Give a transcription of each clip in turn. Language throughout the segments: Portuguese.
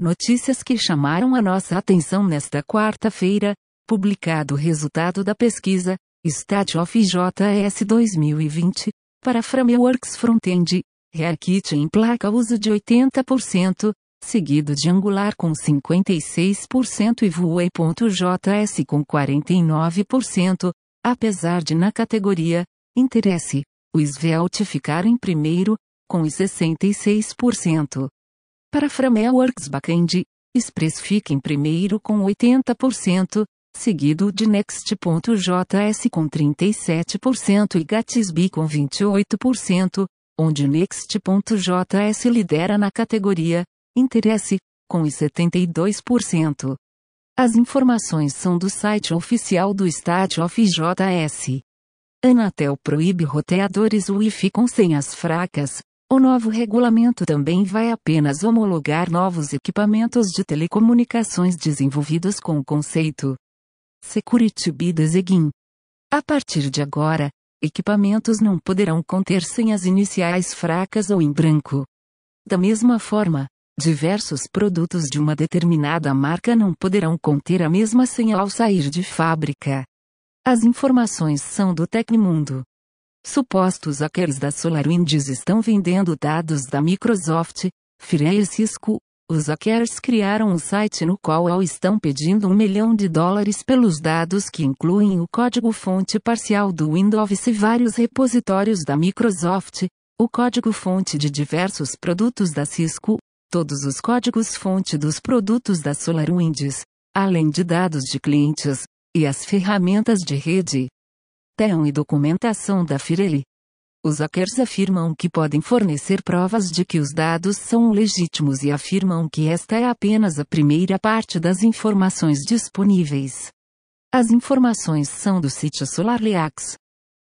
Notícias que chamaram a nossa atenção nesta quarta-feira, publicado o resultado da pesquisa, Stat of JS 2020, para Frameworks Frontend, React emplaca uso de 80%, seguido de Angular com 56% e Vue.js com 49%, apesar de na categoria, interesse, o Svelte ficar em primeiro, com 66%. Para Frameworks Backend, Express fica em primeiro com 80%, seguido de Next.js com 37% e Gatsby com 28%, onde Next.js lidera na categoria Interesse, com 72%. As informações são do site oficial do Stat of JS. Anatel proíbe roteadores Wi-Fi com senhas fracas, o novo regulamento também vai apenas homologar novos equipamentos de telecomunicações desenvolvidos com o conceito Security by Design. A partir de agora, equipamentos não poderão conter senhas iniciais fracas ou em branco. Da mesma forma, diversos produtos de uma determinada marca não poderão conter a mesma senha ao sair de fábrica. As informações são do Tecmundo. Supostos hackers da SolarWinds estão vendendo dados da Microsoft, Fire e Cisco. Os hackers criaram um site no qual estão pedindo um milhão de dólares pelos dados que incluem o código-fonte parcial do Windows e vários repositórios da Microsoft, o código-fonte de diversos produtos da Cisco, todos os códigos-fonte dos produtos da SolarWinds, além de dados de clientes, e as ferramentas de rede. E documentação da Fireli. Os hackers afirmam que podem fornecer provas de que os dados são legítimos e afirmam que esta é apenas a primeira parte das informações disponíveis. As informações são do sítio SolarLeaks.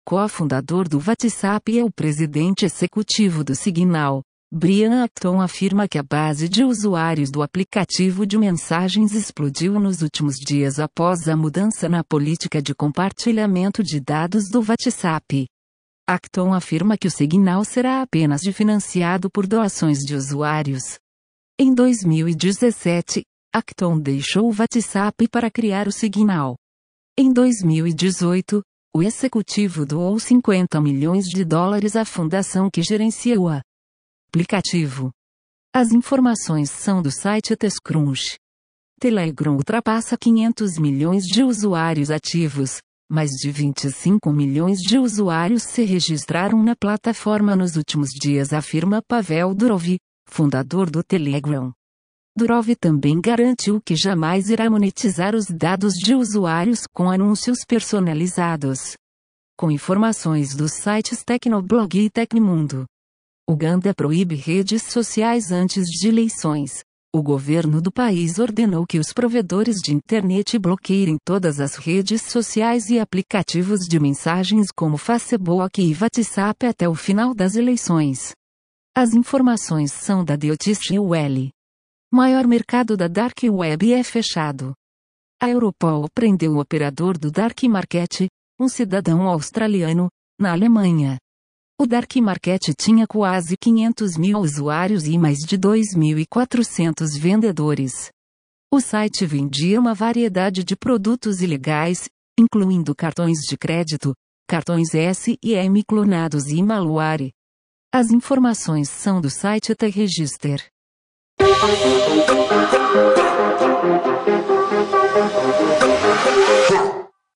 Co-fundador do WhatsApp e é o presidente executivo do Signal, Brian Acton afirma que a base de usuários do aplicativo de mensagens explodiu nos últimos dias após a mudança na política de compartilhamento de dados do WhatsApp. Acton afirma que o Signal será apenas financiado por doações de usuários. Em 2017, Acton deixou o WhatsApp para criar o Signal. Em 2018, o executivo doou 50 milhões de dólares à fundação que gerencia o aplicativo. As informações são do site TestCrunch. Telegram ultrapassa 500 milhões de usuários ativos, mais de 25 milhões de usuários se registraram na plataforma nos últimos dias, afirma Pavel Durov, fundador do Telegram. Durov também garantiu que jamais irá monetizar os dados de usuários com anúncios personalizados. Com informações dos sites Tecnoblog e Tecmundo. Uganda proíbe redes sociais antes de eleições. O governo do país ordenou que os provedores de internet bloqueiem todas as redes sociais e aplicativos de mensagens como Facebook e WhatsApp até o final das eleições. As informações são da DOTSUL. Maior mercado da Dark Web é fechado. A Europol prendeu o operador do Dark Market, um cidadão australiano, na Alemanha. O Dark Market tinha quase 500 mil usuários e mais de 2.400 vendedores. O site vendia uma variedade de produtos ilegais, incluindo cartões de crédito, cartões S e M clonados e malware. As informações são do site The Register.